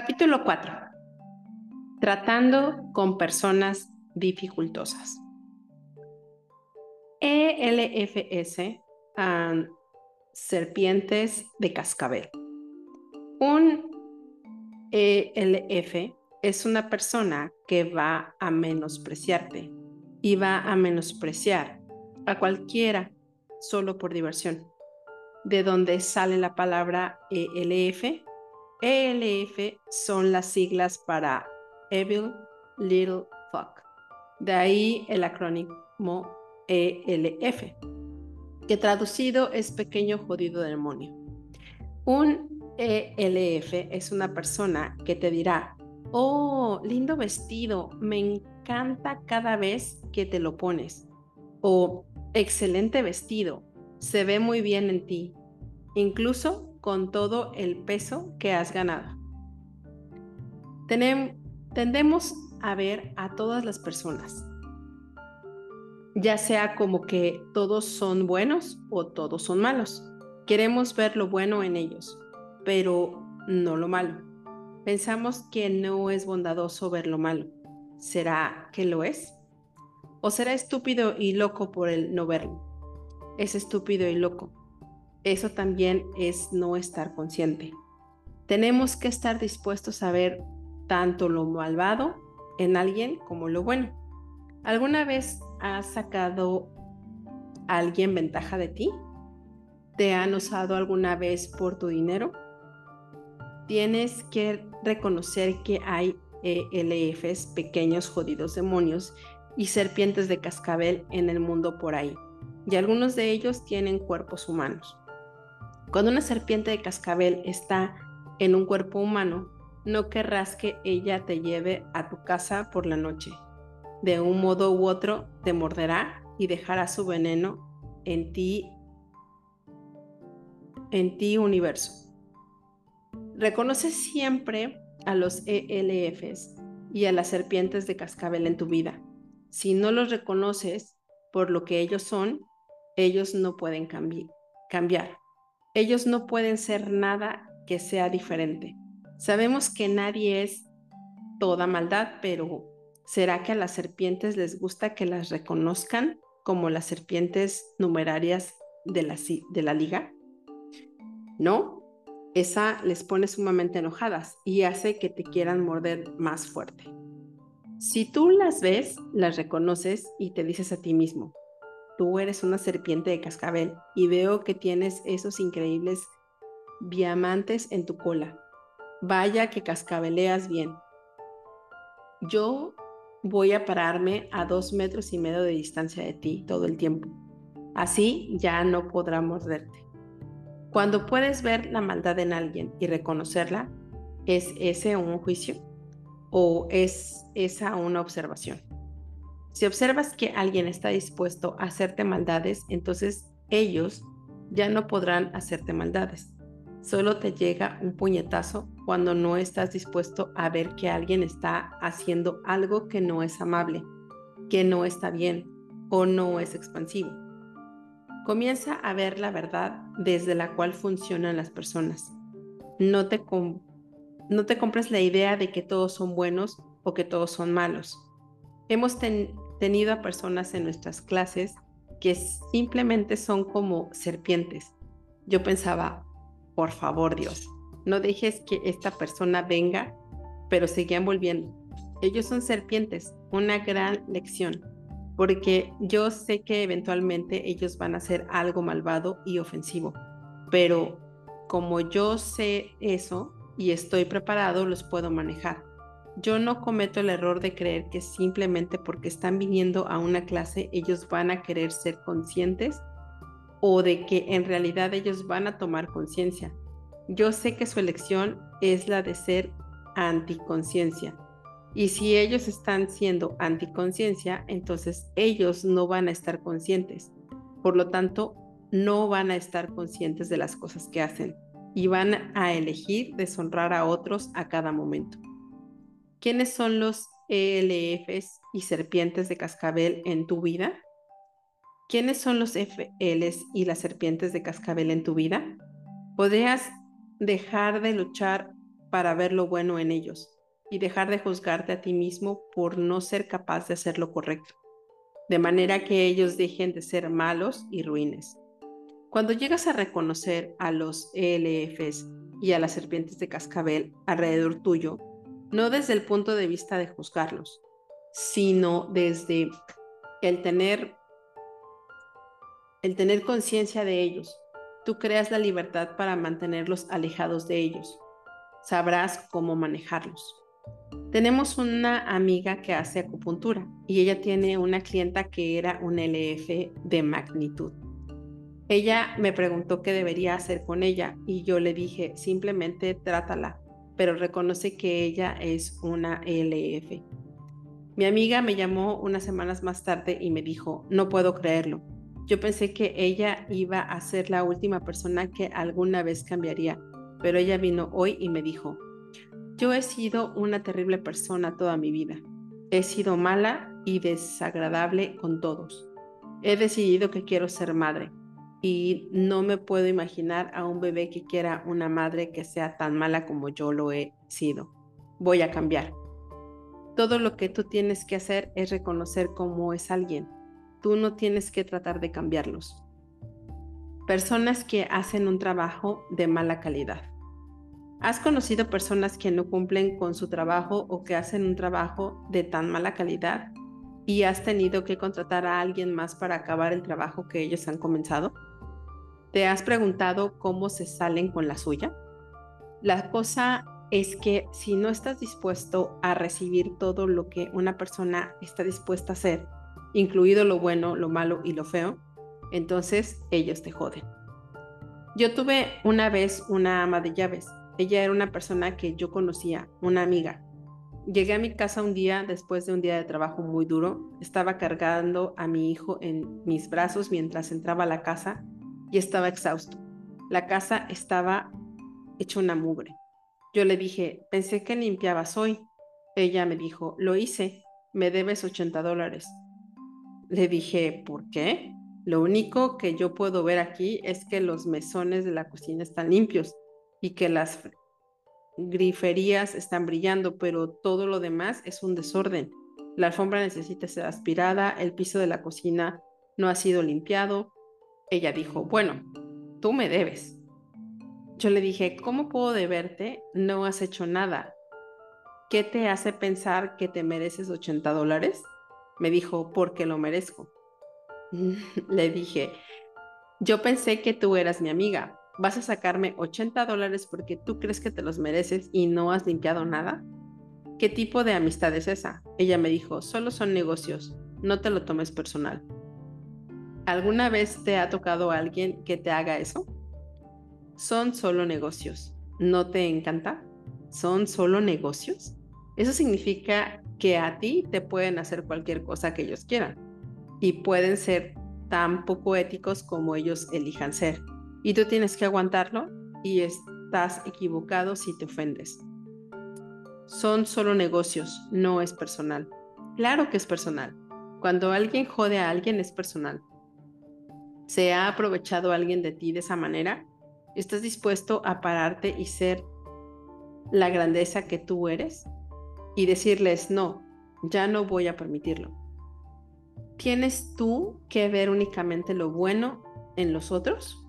Capítulo 4. Tratando con personas dificultosas. ELFS, serpientes de cascabel. Un ELF es una persona que va a menospreciarte y va a menospreciar a cualquiera solo por diversión. De donde sale la palabra ELF. ELF son las siglas para Evil Little Fuck. De ahí el acrónimo ELF, que traducido es pequeño jodido demonio. Un ELF es una persona que te dirá, oh, lindo vestido, me encanta cada vez que te lo pones. O excelente vestido, se ve muy bien en ti, incluso con todo el peso que has ganado. tendemos a ver a todas las personas, ya sea como que todos son buenos o todos son malos. Queremos ver lo bueno en ellos, pero no lo malo. Pensamos que no es bondadoso ver lo malo. ¿Será que lo es? ¿O será estúpido y loco por el no verlo? Es estúpido y loco. Eso también es no estar consciente. Tenemos que estar dispuestos a ver tanto lo malvado en alguien como lo bueno. ¿Alguna vez has sacado a alguien ventaja de ti? ¿Te han usado alguna vez por tu dinero? Tienes que reconocer que hay ELFs, pequeños jodidos demonios, y serpientes de cascabel en el mundo por ahí, y algunos de ellos tienen cuerpos humanos. Cuando una serpiente de cascabel está en un cuerpo humano, no querrás que ella te lleve a tu casa por la noche. De un modo u otro te morderá y dejará su veneno en ti, en ti universo. Reconoce siempre a los ELFs y a las serpientes de cascabel en tu vida. Si no los reconoces por lo que ellos son, ellos no pueden cambiar. Ellos no pueden ser nada que sea diferente. Sabemos que nadie es toda maldad, pero ¿será que a las serpientes les gusta que las reconozcan como las serpientes numerarias de la, de la liga? No, esa les pone sumamente enojadas y hace que te quieran morder más fuerte. Si tú las ves, las reconoces y te dices a ti mismo, tú eres una serpiente de cascabel y veo que tienes esos increíbles diamantes en tu cola Vaya que cascabeleas bien. Yo voy a pararme a dos metros y medio de distancia de ti todo el tiempo. Así ya no podrá morderte. Cuando puedes ver la maldad en alguien y reconocerla, ¿es ese un juicio? ¿O es esa una observación? Si observas que alguien está dispuesto a hacerte maldades, entonces ellos ya no podrán hacerte maldades. Solo te llega un puñetazo cuando no estás dispuesto a ver que alguien está haciendo algo que no es amable, que no está bien o no es expansivo. Comienza a ver la verdad desde la cual funcionan las personas. No te, no te compres la idea de que todos son buenos o que todos son malos. Hemos tenido a personas en nuestras clases que simplemente son como serpientes. Yo pensaba, por favor Dios, no dejes que esta persona venga, pero seguían volviendo. Ellos son serpientes, una gran lección, porque yo sé que eventualmente ellos van a hacer algo malvado y ofensivo, pero como yo sé eso y estoy preparado, los puedo manejar. Yo no cometo el error de creer que simplemente porque están viniendo a una clase ellos van a querer ser conscientes o de que en realidad ellos van a tomar conciencia. Yo sé que su elección es la de ser anticonciencia. Y si ellos están siendo anticonciencia, entonces ellos no van a estar conscientes. Por lo tanto, no van a estar conscientes de las cosas que hacen y van a elegir deshonrar a otros a cada momento. ¿Quiénes son los ELFs y serpientes de cascabel en tu vida? ¿Quiénes son los FLs y las serpientes de cascabel en tu vida? ¿Podrías dejar de luchar para ver lo bueno en ellos y dejar de juzgarte a ti mismo por no ser capaz de hacer lo correcto, de manera que ellos dejen de ser malos y ruines. Cuando llegas a reconocer a los ELFs y a las serpientes de cascabel alrededor tuyo, no desde el punto de vista de juzgarlos, sino desde el tener el tener conciencia de ellos. Tú creas la libertad para mantenerlos alejados de ellos. Sabrás cómo manejarlos. Tenemos una amiga que hace acupuntura y ella tiene una clienta que era un LF de magnitud. Ella me preguntó qué debería hacer con ella y yo le dije, simplemente trátala, pero reconoce que ella es una LF. Mi amiga me llamó unas semanas más tarde y me dijo, no puedo creerlo. Yo pensé que ella iba a ser la última persona que alguna vez cambiaría, pero ella vino hoy y me dijo, yo he sido una terrible persona toda mi vida. He sido mala y desagradable con todos. He decidido que quiero ser madre y no me puedo imaginar a un bebé que quiera una madre que sea tan mala como yo lo he sido. Voy a cambiar. Todo lo que tú tienes que hacer es reconocer cómo es alguien Tú no tienes que tratar de cambiarlos. Personas que hacen un trabajo de mala calidad. ¿Has conocido personas que no cumplen con su trabajo o que hacen un trabajo de tan mala calidad y has tenido que contratar a alguien más para acabar el trabajo que ellos han comenzado? ¿Te has preguntado cómo se salen con la suya? La cosa es que si no estás dispuesto a recibir todo lo que una persona está dispuesta a hacer, incluido lo bueno, lo malo y lo feo, entonces ellos te joden. Yo tuve una vez una ama de llaves. Ella era una persona que yo conocía, una amiga. Llegué a mi casa un día después de un día de trabajo muy duro. Estaba cargando a mi hijo en mis brazos mientras entraba a la casa y estaba exhausto. La casa estaba hecha una mugre. Yo le dije, pensé que limpiabas hoy. Ella me dijo, lo hice, me debes 80 dólares. Le dije, ¿por qué? Lo único que yo puedo ver aquí es que los mesones de la cocina están limpios y que las griferías están brillando, pero todo lo demás es un desorden. La alfombra necesita ser aspirada, el piso de la cocina no ha sido limpiado. Ella dijo, bueno, tú me debes. Yo le dije, ¿cómo puedo deberte? No has hecho nada. ¿Qué te hace pensar que te mereces 80 dólares? Me dijo, porque lo merezco. Le dije, yo pensé que tú eras mi amiga. ¿Vas a sacarme 80 dólares porque tú crees que te los mereces y no has limpiado nada? ¿Qué tipo de amistad es esa? Ella me dijo, solo son negocios, no te lo tomes personal. ¿Alguna vez te ha tocado alguien que te haga eso? Son solo negocios. ¿No te encanta? ¿Son solo negocios? Eso significa que a ti te pueden hacer cualquier cosa que ellos quieran y pueden ser tan poco éticos como ellos elijan ser. Y tú tienes que aguantarlo y estás equivocado si te ofendes. Son solo negocios, no es personal. Claro que es personal. Cuando alguien jode a alguien es personal. ¿Se ha aprovechado alguien de ti de esa manera? ¿Estás dispuesto a pararte y ser la grandeza que tú eres? y decirles, no, ya no voy a permitirlo. ¿Tienes tú que ver únicamente lo bueno en los otros?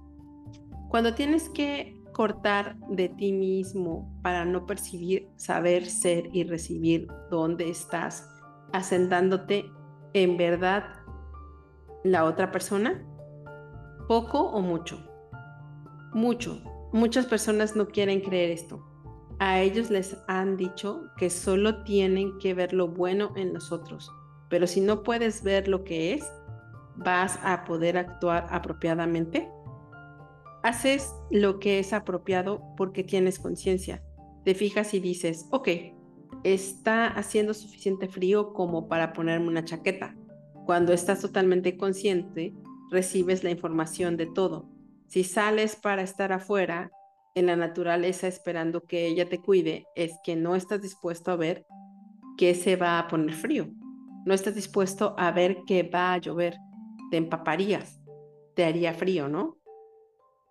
Cuando tienes que cortar de ti mismo para no percibir, saber, ser y recibir dónde estás, asentándote en verdad la otra persona, poco o mucho. Mucho. Muchas personas no quieren creer esto a ellos les han dicho que solo tienen que ver lo bueno en nosotros, pero si no puedes ver lo que es, ¿vas a poder actuar apropiadamente? Haces lo que es apropiado porque tienes conciencia. Te fijas y dices, ok, está haciendo suficiente frío como para ponerme una chaqueta. Cuando estás totalmente consciente, recibes la información de todo. Si sales para estar afuera, en la naturaleza esperando que ella te cuide es que no estás dispuesto a ver que se va a poner frío. No estás dispuesto a ver que va a llover. Te empaparías. Te haría frío, ¿no?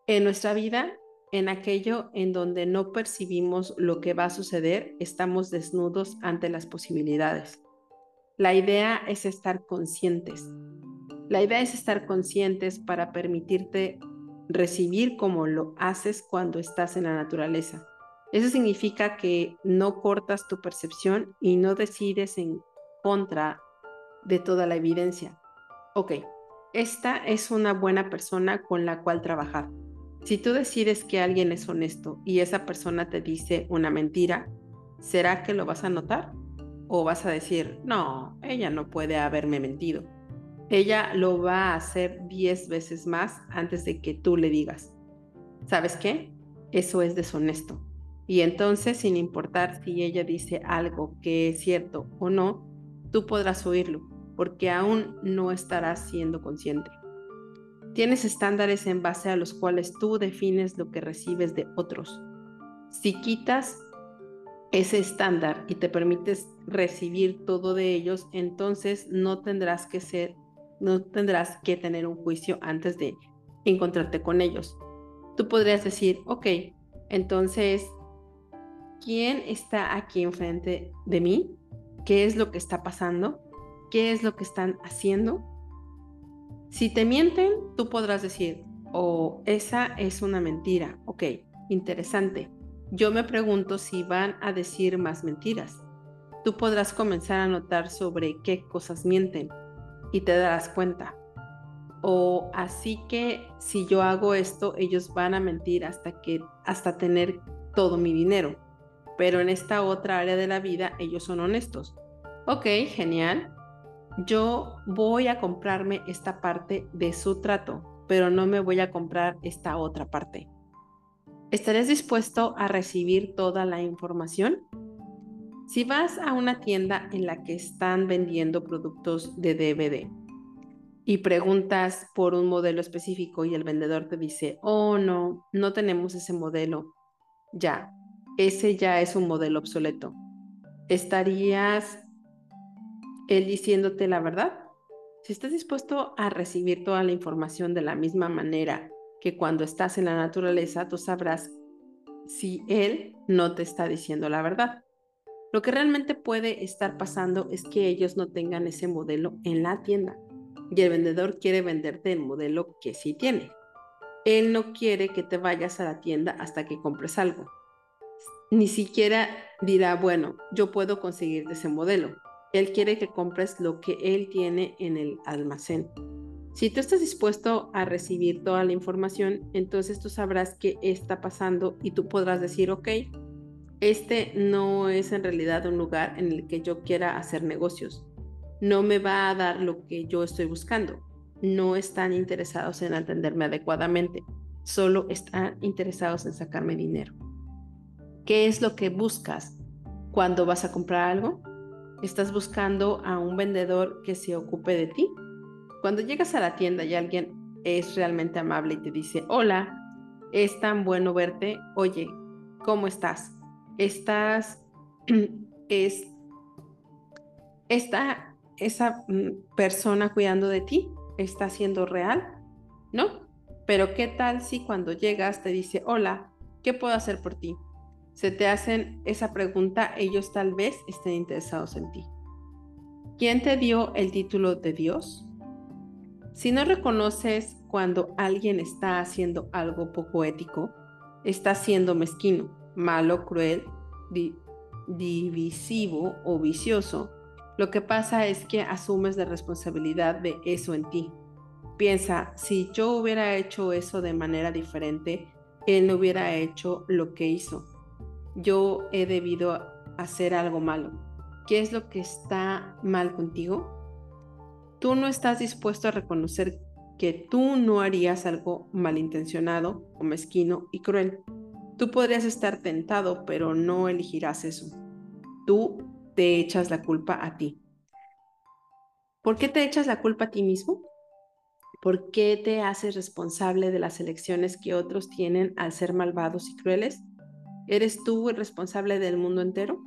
En nuestra vida en aquello en donde no percibimos lo que va a suceder, estamos desnudos ante las posibilidades. La idea es estar conscientes. La idea es estar conscientes para permitirte recibir como lo haces cuando estás en la naturaleza. Eso significa que no cortas tu percepción y no decides en contra de toda la evidencia. Ok, esta es una buena persona con la cual trabajar. Si tú decides que alguien es honesto y esa persona te dice una mentira, ¿será que lo vas a notar? ¿O vas a decir, no, ella no puede haberme mentido? Ella lo va a hacer 10 veces más antes de que tú le digas. ¿Sabes qué? Eso es deshonesto. Y entonces, sin importar si ella dice algo que es cierto o no, tú podrás oírlo, porque aún no estarás siendo consciente. Tienes estándares en base a los cuales tú defines lo que recibes de otros. Si quitas ese estándar y te permites recibir todo de ellos, entonces no tendrás que ser, no tendrás que tener un juicio antes de encontrarte con ellos. Tú podrías decir, ok, entonces, ¿quién está aquí enfrente de mí? ¿Qué es lo que está pasando? ¿Qué es lo que están haciendo? Si te mienten, tú podrás decir, oh, esa es una mentira. Ok, interesante. Yo me pregunto si van a decir más mentiras. Tú podrás comenzar a notar sobre qué cosas mienten y te darás cuenta. O así que si yo hago esto, ellos van a mentir hasta que hasta tener todo mi dinero. Pero en esta otra área de la vida ellos son honestos. Ok, genial yo voy a comprarme esta parte de su trato, pero no me voy a comprar esta otra parte. ¿Estarías dispuesto a recibir toda la información? Si vas a una tienda en la que están vendiendo productos de DVD y preguntas por un modelo específico y el vendedor te dice, oh no, no tenemos ese modelo, ya, ese ya es un modelo obsoleto. ¿Estarías él diciéndote la verdad. Si estás dispuesto a recibir toda la información de la misma manera que cuando estás en la naturaleza, tú sabrás si Él no te está diciendo la verdad. Lo que realmente puede estar pasando es que ellos no tengan ese modelo en la tienda y el vendedor quiere venderte el modelo que sí tiene. Él no quiere que te vayas a la tienda hasta que compres algo. Ni siquiera dirá, bueno, yo puedo conseguirte ese modelo. Él quiere que compres lo que Él tiene en el almacén. Si tú estás dispuesto a recibir toda la información, entonces tú sabrás qué está pasando y tú podrás decir, ok, este no es en realidad un lugar en el que yo quiera hacer negocios. No me va a dar lo que yo estoy buscando. No están interesados en atenderme adecuadamente. Solo están interesados en sacarme dinero. ¿Qué es lo que buscas cuando vas a comprar algo? estás buscando a un vendedor que se ocupe de ti. Cuando llegas a la tienda y alguien es realmente amable y te dice, hola, es tan bueno verte, oye, ¿cómo estás? ¿Estás, es, está esa mm, persona cuidando de ti? ¿Está siendo real? ¿No? Pero ¿qué tal si cuando llegas te dice, hola, ¿qué puedo hacer por ti? se te hacen esa pregunta, ellos tal vez estén interesados en ti. ¿Quién te dio el título de Dios? Si no reconoces cuando alguien está haciendo algo poco ético, está siendo mezquino, malo, cruel, divisivo o vicioso, lo que pasa es que asumes la responsabilidad de eso en ti. Piensa, si yo hubiera hecho eso de manera diferente, él no hubiera hecho lo que hizo yo he debido hacer algo malo. ¿Qué es lo que está mal contigo? Tú no estás dispuesto a reconocer que tú no harías algo malintencionado o mezquino y cruel. Tú podrías estar tentado, pero no elegirás eso. Tú te echas la culpa a ti. ¿Por qué te echas la culpa a ti mismo? ¿Por qué te haces responsable de las elecciones que otros tienen al ser malvados y crueles? ¿Eres tú el responsable del mundo entero?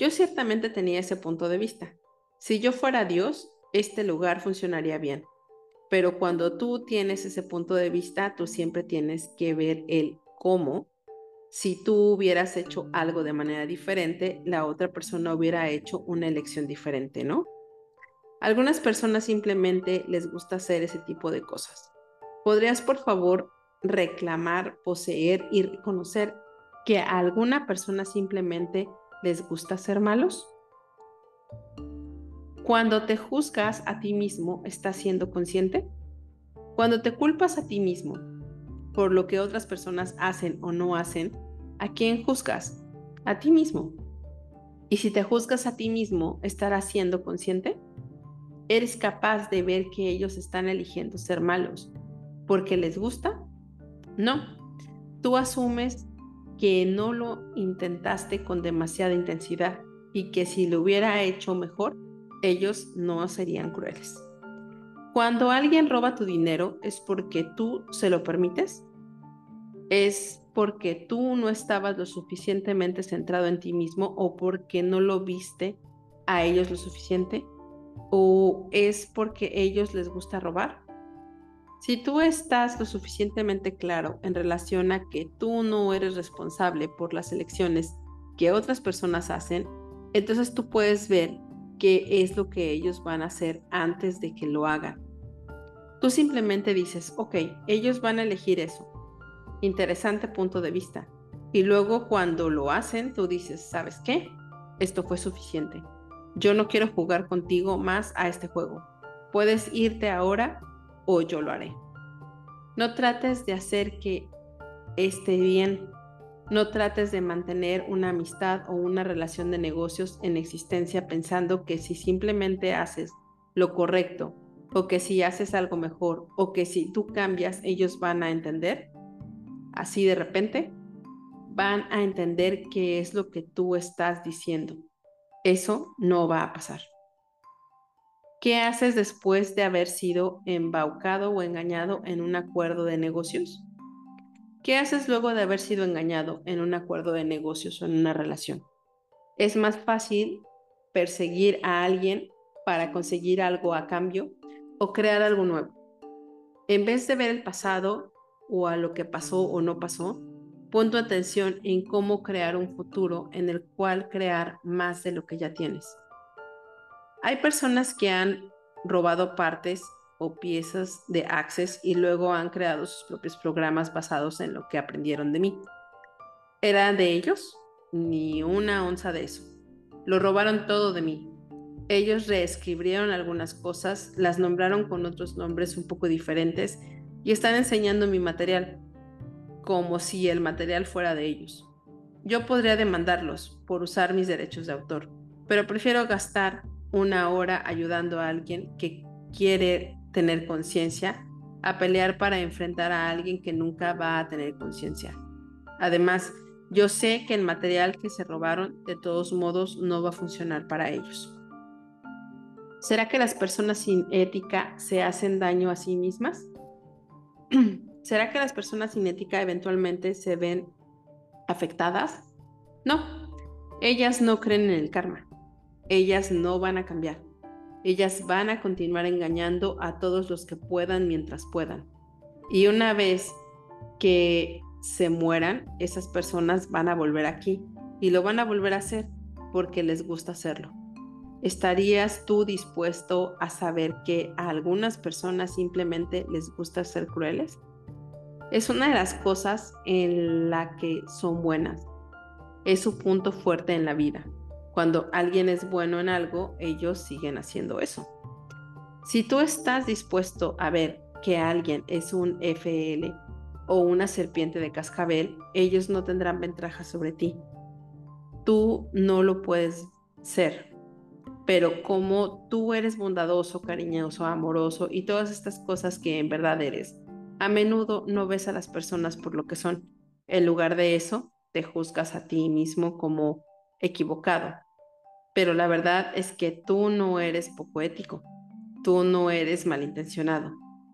Yo ciertamente tenía ese punto de vista. Si yo fuera Dios, este lugar funcionaría bien. Pero cuando tú tienes ese punto de vista, tú siempre tienes que ver el cómo si tú hubieras hecho algo de manera diferente, la otra persona hubiera hecho una elección diferente, ¿no? Algunas personas simplemente les gusta hacer ese tipo de cosas. ¿Podrías, por favor, reclamar, poseer y reconocer que a alguna persona simplemente les gusta ser malos? Cuando te juzgas a ti mismo, ¿estás siendo consciente? Cuando te culpas a ti mismo por lo que otras personas hacen o no hacen, ¿a quién juzgas? A ti mismo. Y si te juzgas a ti mismo, ¿estarás siendo consciente? ¿Eres capaz de ver que ellos están eligiendo ser malos porque les gusta? No. Tú asumes que no lo intentaste con demasiada intensidad y que si lo hubiera hecho mejor, ellos no serían crueles. Cuando alguien roba tu dinero, ¿es porque tú se lo permites? ¿Es porque tú no estabas lo suficientemente centrado en ti mismo o porque no lo viste a ellos lo suficiente? ¿O es porque ellos les gusta robar? Si tú estás lo suficientemente claro en relación a que tú no eres responsable por las elecciones que otras personas hacen, entonces tú puedes ver qué es lo que ellos van a hacer antes de que lo hagan. Tú simplemente dices, ok, ellos van a elegir eso. Interesante punto de vista. Y luego cuando lo hacen, tú dices, ¿sabes qué? Esto fue suficiente. Yo no quiero jugar contigo más a este juego. Puedes irte ahora o yo lo haré. No trates de hacer que esté bien. No trates de mantener una amistad o una relación de negocios en existencia pensando que si simplemente haces lo correcto o que si haces algo mejor o que si tú cambias ellos van a entender. Así de repente van a entender qué es lo que tú estás diciendo. Eso no va a pasar. ¿Qué haces después de haber sido embaucado o engañado en un acuerdo de negocios? ¿Qué haces luego de haber sido engañado en un acuerdo de negocios o en una relación? Es más fácil perseguir a alguien para conseguir algo a cambio o crear algo nuevo. En vez de ver el pasado o a lo que pasó o no pasó, pon tu atención en cómo crear un futuro en el cual crear más de lo que ya tienes. Hay personas que han robado partes o piezas de Access y luego han creado sus propios programas basados en lo que aprendieron de mí. ¿Era de ellos? Ni una onza de eso. Lo robaron todo de mí. Ellos reescribieron algunas cosas, las nombraron con otros nombres un poco diferentes y están enseñando mi material como si el material fuera de ellos. Yo podría demandarlos por usar mis derechos de autor, pero prefiero gastar una hora ayudando a alguien que quiere tener conciencia a pelear para enfrentar a alguien que nunca va a tener conciencia. Además, yo sé que el material que se robaron de todos modos no va a funcionar para ellos. ¿Será que las personas sin ética se hacen daño a sí mismas? ¿Será que las personas sin ética eventualmente se ven afectadas? No, ellas no creen en el karma ellas no van a cambiar. Ellas van a continuar engañando a todos los que puedan mientras puedan. Y una vez que se mueran, esas personas van a volver aquí y lo van a volver a hacer porque les gusta hacerlo. ¿Estarías tú dispuesto a saber que a algunas personas simplemente les gusta ser crueles? Es una de las cosas en la que son buenas. Es su punto fuerte en la vida. Cuando alguien es bueno en algo, ellos siguen haciendo eso. Si tú estás dispuesto a ver que alguien es un FL o una serpiente de cascabel, ellos no tendrán ventaja sobre ti. Tú no lo puedes ser. Pero como tú eres bondadoso, cariñoso, amoroso y todas estas cosas que en verdad eres, a menudo no ves a las personas por lo que son. En lugar de eso, te juzgas a ti mismo como equivocado pero la verdad es que tú no eres poco ético, tú no eres malintencionado.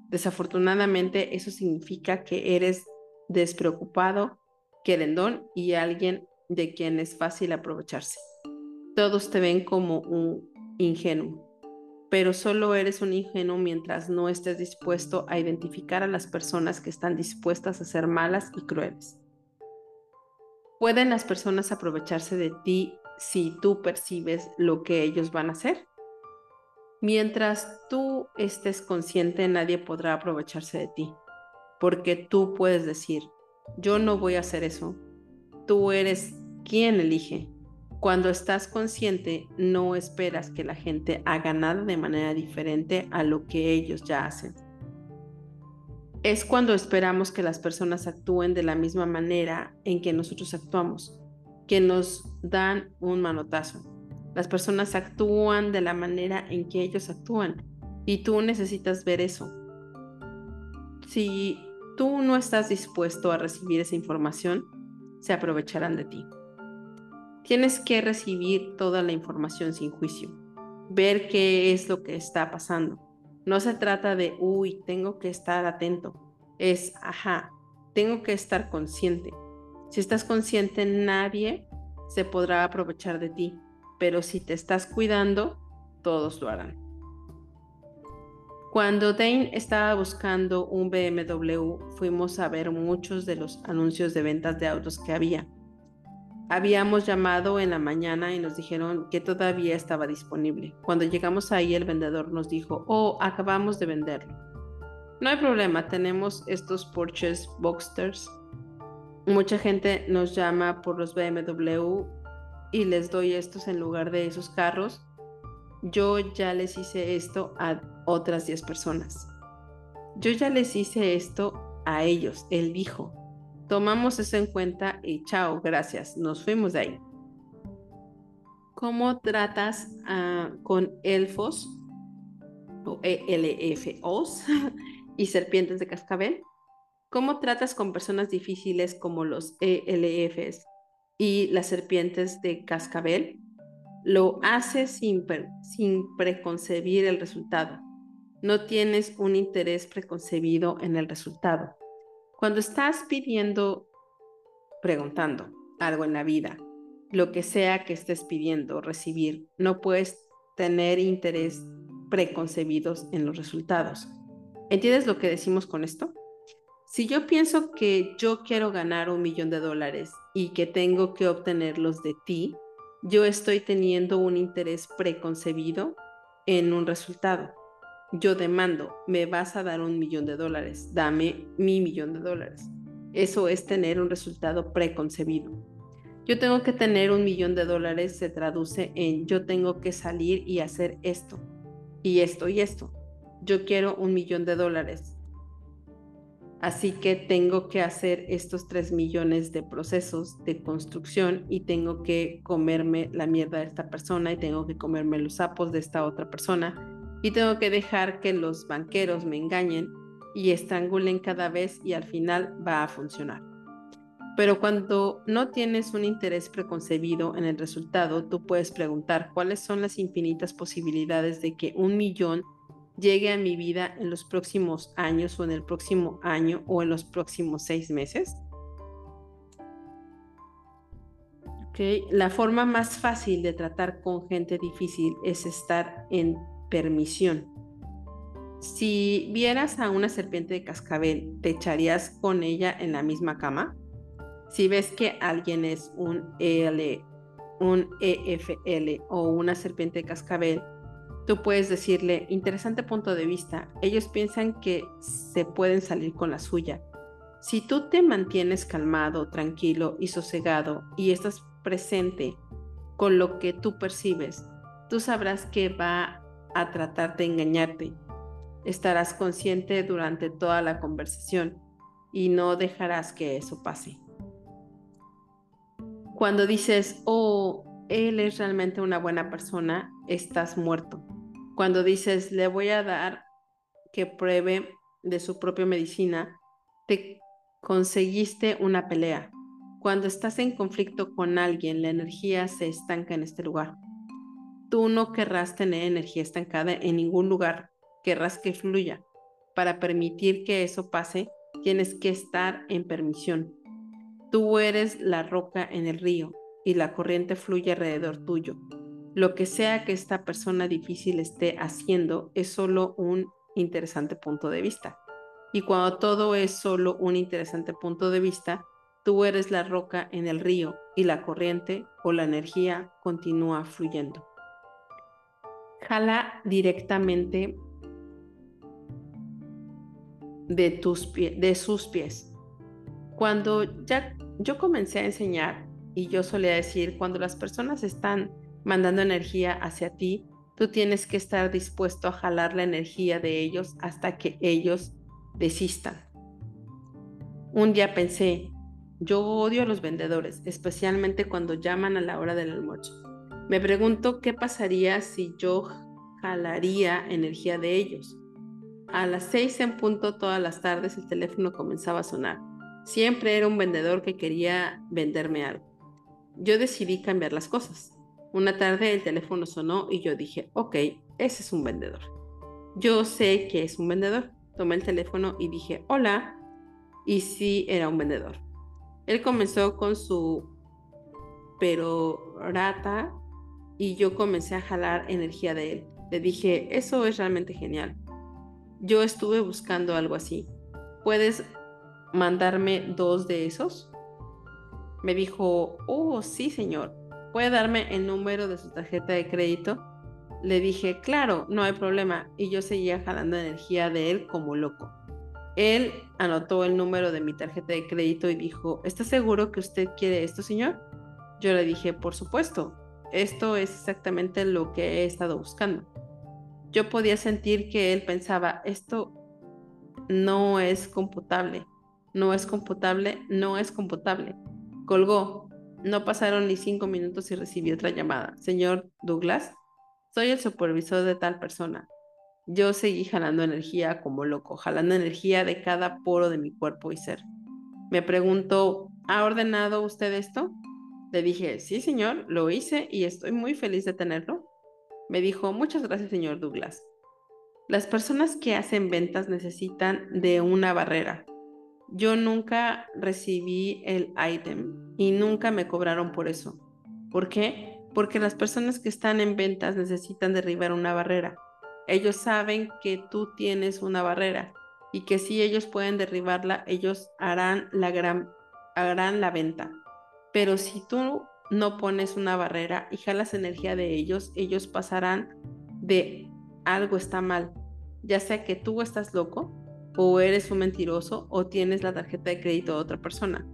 Desafortunadamente eso significa que eres despreocupado, querendón y alguien de quien es fácil aprovecharse. Todos te ven como un ingenuo, pero solo eres un ingenuo mientras no estés dispuesto a identificar a las personas que están dispuestas a ser malas y crueles. ¿Pueden las personas aprovecharse de ti si tú percibes lo que ellos van a hacer? Mientras tú estés consciente, nadie podrá aprovecharse de ti, porque tú puedes decir, yo no voy a hacer eso. Tú eres quien elige. Cuando estás consciente, no esperas que la gente haga nada de manera diferente a lo que ellos ya hacen. Es cuando esperamos que las personas actúen de la misma manera en que nosotros actuamos, que nos dan un manotazo. Las personas actúan de la manera en que ellos actúan y tú necesitas ver eso. Si tú no estás dispuesto a recibir esa información, se aprovecharán de ti. Tienes que recibir toda la información sin juicio, ver qué es lo que está pasando. No se trata de, uy, tengo que estar atento. Es, ajá, tengo que estar consciente. Si estás consciente, nadie se podrá aprovechar de ti pero si te estás cuidando, todos lo harán. Cuando Dane estaba buscando un BMW, fuimos a ver muchos de los anuncios de ventas de autos que había. Habíamos llamado en la mañana y nos dijeron que todavía estaba disponible. Cuando llegamos ahí, el vendedor nos dijo, oh, acabamos de venderlo. No hay problema, tenemos estos Porsches Boxsters. Mucha gente nos llama por los BMW y les doy estos en lugar de esos carros, yo ya les hice esto a otras 10 personas. Yo ya les hice esto a ellos, él dijo. Tomamos eso en cuenta y chao, gracias, nos fuimos de ahí. ¿Cómo tratas ah, con elfos o ELFOs y serpientes de cascabel? ¿Cómo tratas con personas difíciles como los ELFs y las serpientes de cascabel, lo haces sin, sin preconcebir el resultado. No tienes un interés preconcebido en el resultado. Cuando estás pidiendo, preguntando algo en la vida, lo que sea que estés pidiendo recibir, no puedes tener interés preconcebidos en los resultados. ¿Entiendes lo que decimos con esto? Si yo pienso que yo quiero ganar un millón de dólares y que tengo que obtenerlos de ti, yo estoy teniendo un interés preconcebido en un resultado. Yo demando, me vas a dar un millón de dólares, dame mi millón de dólares. Eso es tener un resultado preconcebido. Yo tengo que tener un millón de dólares se traduce en yo tengo que salir y hacer esto y esto y esto. Yo quiero un millón de dólares. Así que tengo que hacer estos 3 millones de procesos de construcción y tengo que comerme la mierda de esta persona y tengo que comerme los sapos de esta otra persona y tengo que dejar que los banqueros me engañen y estrangulen cada vez y al final va a funcionar. Pero cuando no tienes un interés preconcebido en el resultado, tú puedes preguntar cuáles son las infinitas posibilidades de que un millón llegue a mi vida en los próximos años o en el próximo año o en los próximos seis meses. Okay. La forma más fácil de tratar con gente difícil es estar en permisión. Si vieras a una serpiente de cascabel, ¿te echarías con ella en la misma cama? Si ves que alguien es un EL, un EFL o una serpiente de cascabel, Tú puedes decirle, interesante punto de vista, ellos piensan que se pueden salir con la suya. Si tú te mantienes calmado, tranquilo y sosegado y estás presente con lo que tú percibes, tú sabrás que va a tratar de engañarte. Estarás consciente durante toda la conversación y no dejarás que eso pase. Cuando dices, oh, él es realmente una buena persona, estás muerto. Cuando dices, le voy a dar que pruebe de su propia medicina, te conseguiste una pelea. Cuando estás en conflicto con alguien, la energía se estanca en este lugar. Tú no querrás tener energía estancada en ningún lugar, querrás que fluya. Para permitir que eso pase, tienes que estar en permisión. Tú eres la roca en el río y la corriente fluye alrededor tuyo. Lo que sea que esta persona difícil esté haciendo es solo un interesante punto de vista. Y cuando todo es solo un interesante punto de vista, tú eres la roca en el río y la corriente o la energía continúa fluyendo. Jala directamente de, tus de sus pies. Cuando ya yo comencé a enseñar y yo solía decir, cuando las personas están mandando energía hacia ti, tú tienes que estar dispuesto a jalar la energía de ellos hasta que ellos desistan. Un día pensé, yo odio a los vendedores, especialmente cuando llaman a la hora del almuerzo. Me pregunto qué pasaría si yo jalaría energía de ellos. A las seis en punto todas las tardes el teléfono comenzaba a sonar. Siempre era un vendedor que quería venderme algo. Yo decidí cambiar las cosas. Una tarde el teléfono sonó y yo dije, ok, ese es un vendedor. Yo sé que es un vendedor. Tomé el teléfono y dije, hola. Y sí, era un vendedor. Él comenzó con su perorata y yo comencé a jalar energía de él. Le dije, eso es realmente genial. Yo estuve buscando algo así. ¿Puedes mandarme dos de esos? Me dijo, oh, sí, señor. ¿Puede darme el número de su tarjeta de crédito? Le dije, claro, no hay problema. Y yo seguía jalando energía de él como loco. Él anotó el número de mi tarjeta de crédito y dijo, ¿está seguro que usted quiere esto, señor? Yo le dije, por supuesto, esto es exactamente lo que he estado buscando. Yo podía sentir que él pensaba, esto no es computable, no es computable, no es computable. Colgó. No pasaron ni cinco minutos y recibí otra llamada. Señor Douglas, soy el supervisor de tal persona. Yo seguí jalando energía como loco, jalando energía de cada poro de mi cuerpo y ser. Me preguntó, ¿ha ordenado usted esto? Le dije, sí, señor, lo hice y estoy muy feliz de tenerlo. Me dijo, muchas gracias, señor Douglas. Las personas que hacen ventas necesitan de una barrera, yo nunca recibí el item y nunca me cobraron por eso. ¿Por qué? Porque las personas que están en ventas necesitan derribar una barrera. Ellos saben que tú tienes una barrera y que si ellos pueden derribarla, ellos harán la gran harán la venta. Pero si tú no pones una barrera y jalas energía de ellos, ellos pasarán de algo está mal. Ya sea que tú estás loco o eres un mentiroso o tienes la tarjeta de crédito de otra persona.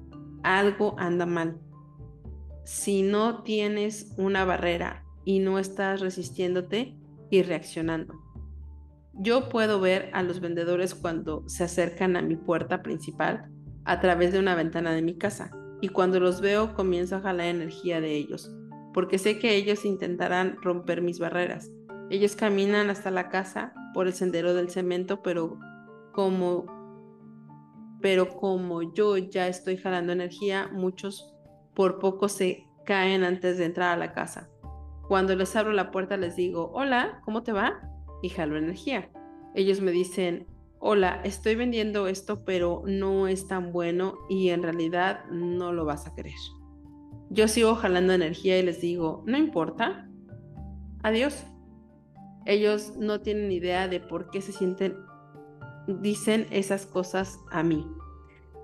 Algo anda mal. Si no tienes una barrera y no estás resistiéndote y reaccionando. Yo puedo ver a los vendedores cuando se acercan a mi puerta principal a través de una ventana de mi casa y cuando los veo comienzo a jalar energía de ellos, porque sé que ellos intentarán romper mis barreras. Ellos caminan hasta la casa por el sendero del cemento, pero como, pero como yo ya estoy jalando energía, muchos por poco se caen antes de entrar a la casa. Cuando les abro la puerta les digo, hola, ¿cómo te va? Y jalo energía. Ellos me dicen, hola, estoy vendiendo esto, pero no es tan bueno y en realidad no lo vas a querer. Yo sigo jalando energía y les digo, no importa, adiós. Ellos no tienen idea de por qué se sienten dicen esas cosas a mí.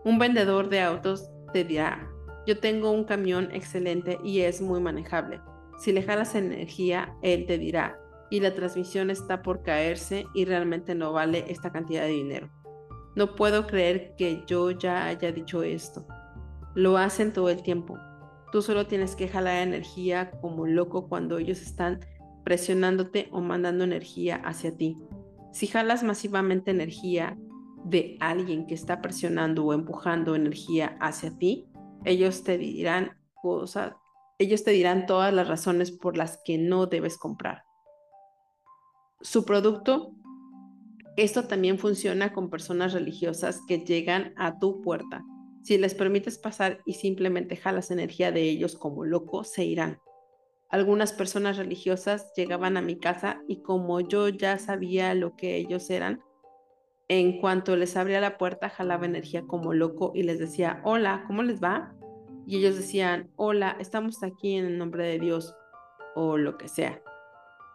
Un vendedor de autos te dirá, yo tengo un camión excelente y es muy manejable. Si le jalas energía, él te dirá, y la transmisión está por caerse y realmente no vale esta cantidad de dinero. No puedo creer que yo ya haya dicho esto. Lo hacen todo el tiempo. Tú solo tienes que jalar energía como loco cuando ellos están presionándote o mandando energía hacia ti. Si jalas masivamente energía de alguien que está presionando o empujando energía hacia ti, ellos te dirán cosas, ellos te dirán todas las razones por las que no debes comprar. Su producto, esto también funciona con personas religiosas que llegan a tu puerta. Si les permites pasar y simplemente jalas energía de ellos como loco, se irán. Algunas personas religiosas llegaban a mi casa y como yo ya sabía lo que ellos eran, en cuanto les abría la puerta jalaba energía como loco y les decía, hola, ¿cómo les va? Y ellos decían, hola, estamos aquí en el nombre de Dios o lo que sea.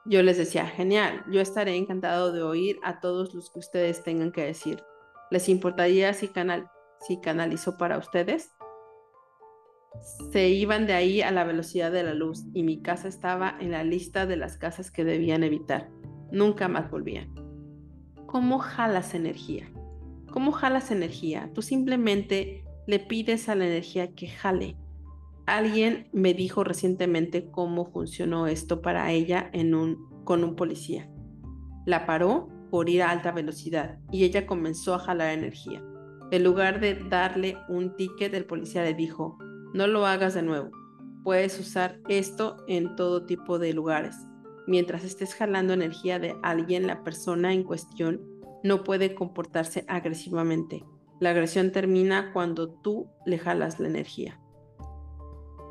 Yo les decía, genial, yo estaré encantado de oír a todos los que ustedes tengan que decir. ¿Les importaría si, canal, si canalizo para ustedes? Se iban de ahí a la velocidad de la luz y mi casa estaba en la lista de las casas que debían evitar. Nunca más volvían. ¿Cómo jalas energía? ¿Cómo jalas energía? Tú simplemente le pides a la energía que jale. Alguien me dijo recientemente cómo funcionó esto para ella en un, con un policía. La paró por ir a alta velocidad y ella comenzó a jalar energía. En lugar de darle un ticket, el policía le dijo, no lo hagas de nuevo. Puedes usar esto en todo tipo de lugares. Mientras estés jalando energía de alguien, la persona en cuestión no puede comportarse agresivamente. La agresión termina cuando tú le jalas la energía.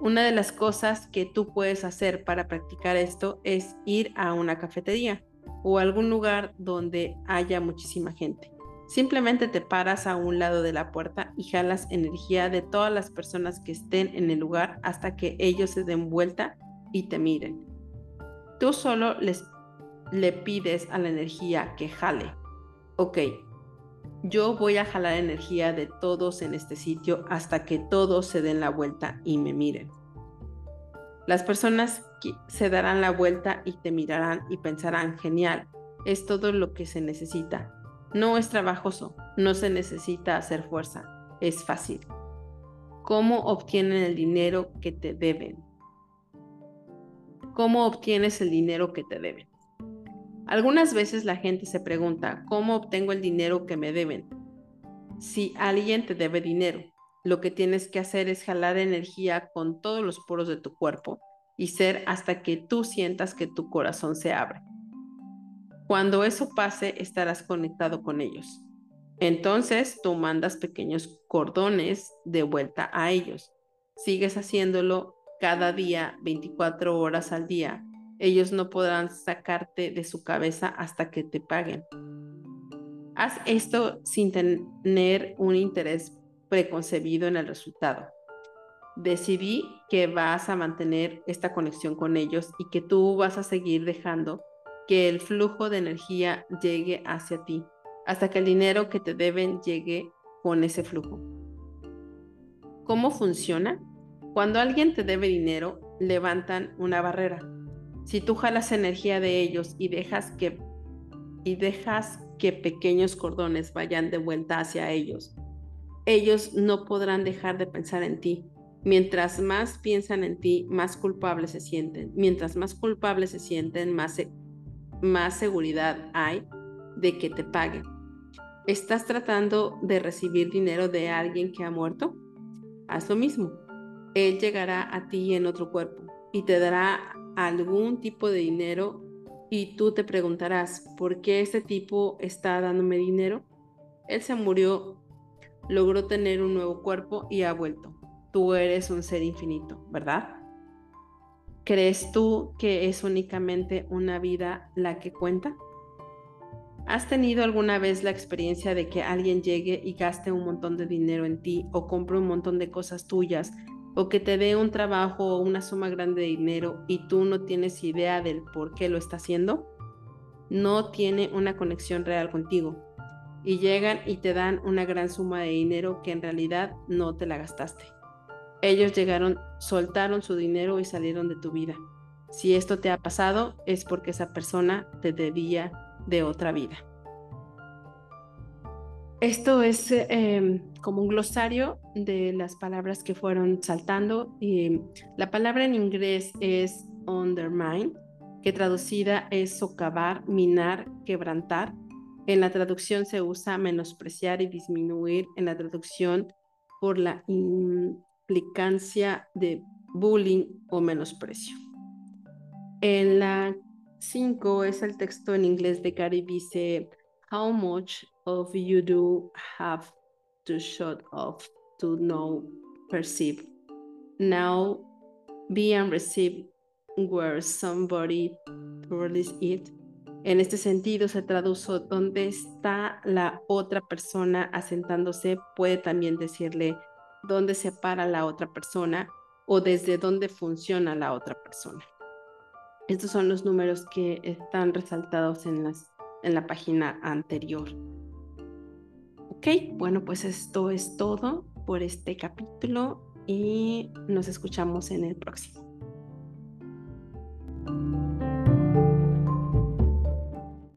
Una de las cosas que tú puedes hacer para practicar esto es ir a una cafetería o algún lugar donde haya muchísima gente. Simplemente te paras a un lado de la puerta y jalas energía de todas las personas que estén en el lugar hasta que ellos se den vuelta y te miren. Tú solo les le pides a la energía que jale. Ok, yo voy a jalar energía de todos en este sitio hasta que todos se den la vuelta y me miren. Las personas se darán la vuelta y te mirarán y pensarán, genial, es todo lo que se necesita. No es trabajoso, no se necesita hacer fuerza, es fácil. ¿Cómo obtienen el dinero que te deben? ¿Cómo obtienes el dinero que te deben? Algunas veces la gente se pregunta, ¿cómo obtengo el dinero que me deben? Si alguien te debe dinero, lo que tienes que hacer es jalar energía con todos los poros de tu cuerpo y ser hasta que tú sientas que tu corazón se abre. Cuando eso pase, estarás conectado con ellos. Entonces tú mandas pequeños cordones de vuelta a ellos. Sigues haciéndolo cada día, 24 horas al día. Ellos no podrán sacarte de su cabeza hasta que te paguen. Haz esto sin tener un interés preconcebido en el resultado. Decidí que vas a mantener esta conexión con ellos y que tú vas a seguir dejando que el flujo de energía llegue hacia ti, hasta que el dinero que te deben llegue con ese flujo. ¿Cómo funciona? Cuando alguien te debe dinero, levantan una barrera. Si tú jalas energía de ellos y dejas que y dejas que pequeños cordones vayan de vuelta hacia ellos, ellos no podrán dejar de pensar en ti. Mientras más piensan en ti, más culpables se sienten. Mientras más culpables se sienten, más, más seguridad hay de que te paguen. ¿Estás tratando de recibir dinero de alguien que ha muerto? Haz lo mismo. Él llegará a ti en otro cuerpo y te dará algún tipo de dinero y tú te preguntarás, ¿por qué este tipo está dándome dinero? Él se murió logró tener un nuevo cuerpo y ha vuelto. Tú eres un ser infinito, ¿verdad? ¿Crees tú que es únicamente una vida la que cuenta? ¿Has tenido alguna vez la experiencia de que alguien llegue y gaste un montón de dinero en ti o compre un montón de cosas tuyas o que te dé un trabajo o una suma grande de dinero y tú no tienes idea del por qué lo está haciendo? No tiene una conexión real contigo y llegan y te dan una gran suma de dinero que en realidad no te la gastaste. Ellos llegaron, soltaron su dinero y salieron de tu vida. Si esto te ha pasado es porque esa persona te debía de otra vida. Esto es em, como un glosario de las palabras que fueron saltando. Y la palabra en inglés es undermine, que traducida es socavar, minar, quebrantar. En la traducción se usa menospreciar y disminuir en la traducción por la implicancia de bullying o menosprecio. En la 5 es el texto en inglés de Gary dice, How much of you do have to shut off to know, perceive? Now be and receive where somebody release it en este sentido, se tradujo dónde está la otra persona asentándose, puede también decirle dónde se para la otra persona o desde dónde funciona la otra persona. Estos son los números que están resaltados en, las, en la página anterior. Ok, bueno, pues esto es todo por este capítulo y nos escuchamos en el próximo.